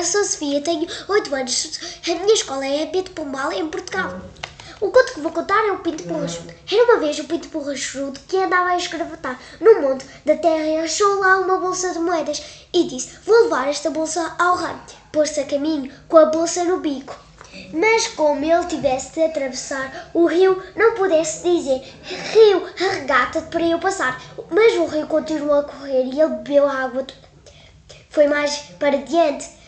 sou a Sofia, tenho 8 anos. A minha escola é a Pinto Pombal, em Portugal. O conto que vou contar é o Pinto Borrachudo. Era uma vez o Pinto Borrachudo que andava a escravatar no monte da terra e achou lá uma bolsa de moedas e disse: Vou levar esta bolsa ao rei. Pôs-se a caminho com a bolsa no bico. Mas como ele tivesse de atravessar o rio, não pudesse dizer Rio, arregata-te para eu passar. Mas o rio continuou a correr e ele bebeu a água. Foi mais para diante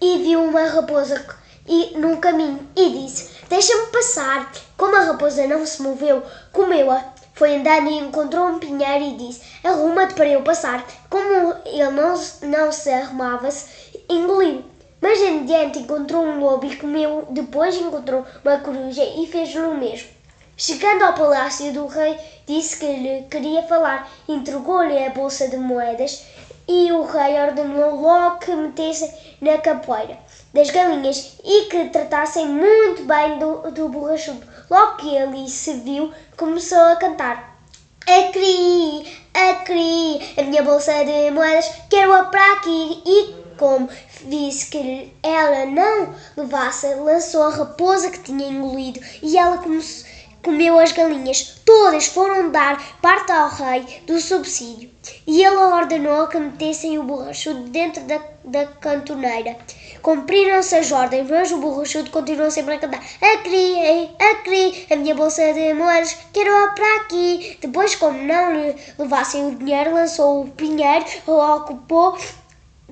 e viu uma raposa e, num caminho e disse: Deixa-me passar. Como a raposa não se moveu, comeu-a. Foi andando e encontrou um pinheiro e disse: Arruma-te para eu passar. Como ele não, não se arrumava-se, engoliu. Mas em diante encontrou um lobo e comeu. Depois encontrou uma coruja e fez-lhe o mesmo. Chegando ao palácio do rei, disse que lhe queria falar. Entregou-lhe a bolsa de moedas e o rei ordenou logo que metessem na capoeira das galinhas e que tratassem muito bem do, do borrachudo. Logo que ele se viu, começou a cantar. Acri, acri, a minha bolsa de moedas, quero-a para aqui. E como disse que ela não levasse, lançou a raposa que tinha engolido e ela começou comeu as galinhas. Todas foram dar parte ao rei do subsídio. E ele ordenou que metessem o borrachudo dentro da, da cantoneira. Cumpriram-se as ordens, mas o borrachudo continuou sempre a cantar: Acri, acri, a minha bolsa de moedas, quero-a para aqui. Depois, como não lhe levassem o dinheiro, lançou o pinheiro, ocupou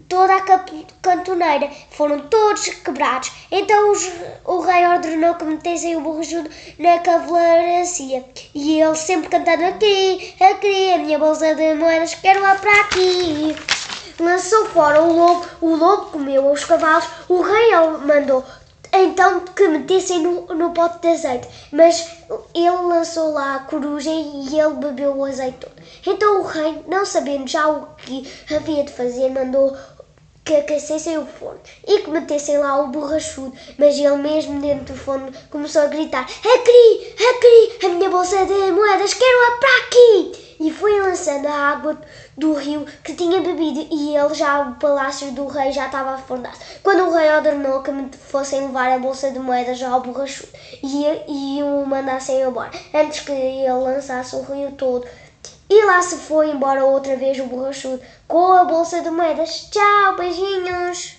toda a cantoneira. Foram todos quebrados. Então os, o rei ordenou que metessem o borrachudo na cavalaria. E ele sempre cantando aqui, aqui, a minha bolsa de moedas, quero lá para aqui. Lançou fora o lobo, o lobo comeu os cavalos, o rei mandou então que metessem no, no pote de azeite. Mas ele lançou lá a coruja e ele bebeu o azeite todo. Então o rei, não sabendo já o que havia de fazer, mandou que aquecessem o forno e que metessem lá o borrachudo, mas ele mesmo dentro do forno começou a gritar Acri, Acri, a minha bolsa de moedas, quero-a para aqui! E foi lançando a água do rio que tinha bebido e ele já, o palácio do rei já estava afundado. Quando o rei ordenou que fossem levar a bolsa de moedas ao borrachudo e, e o mandassem embora, antes que ele lançasse o rio todo, e lá se foi embora outra vez o borrachudo com a bolsa de moedas. Tchau, beijinhos!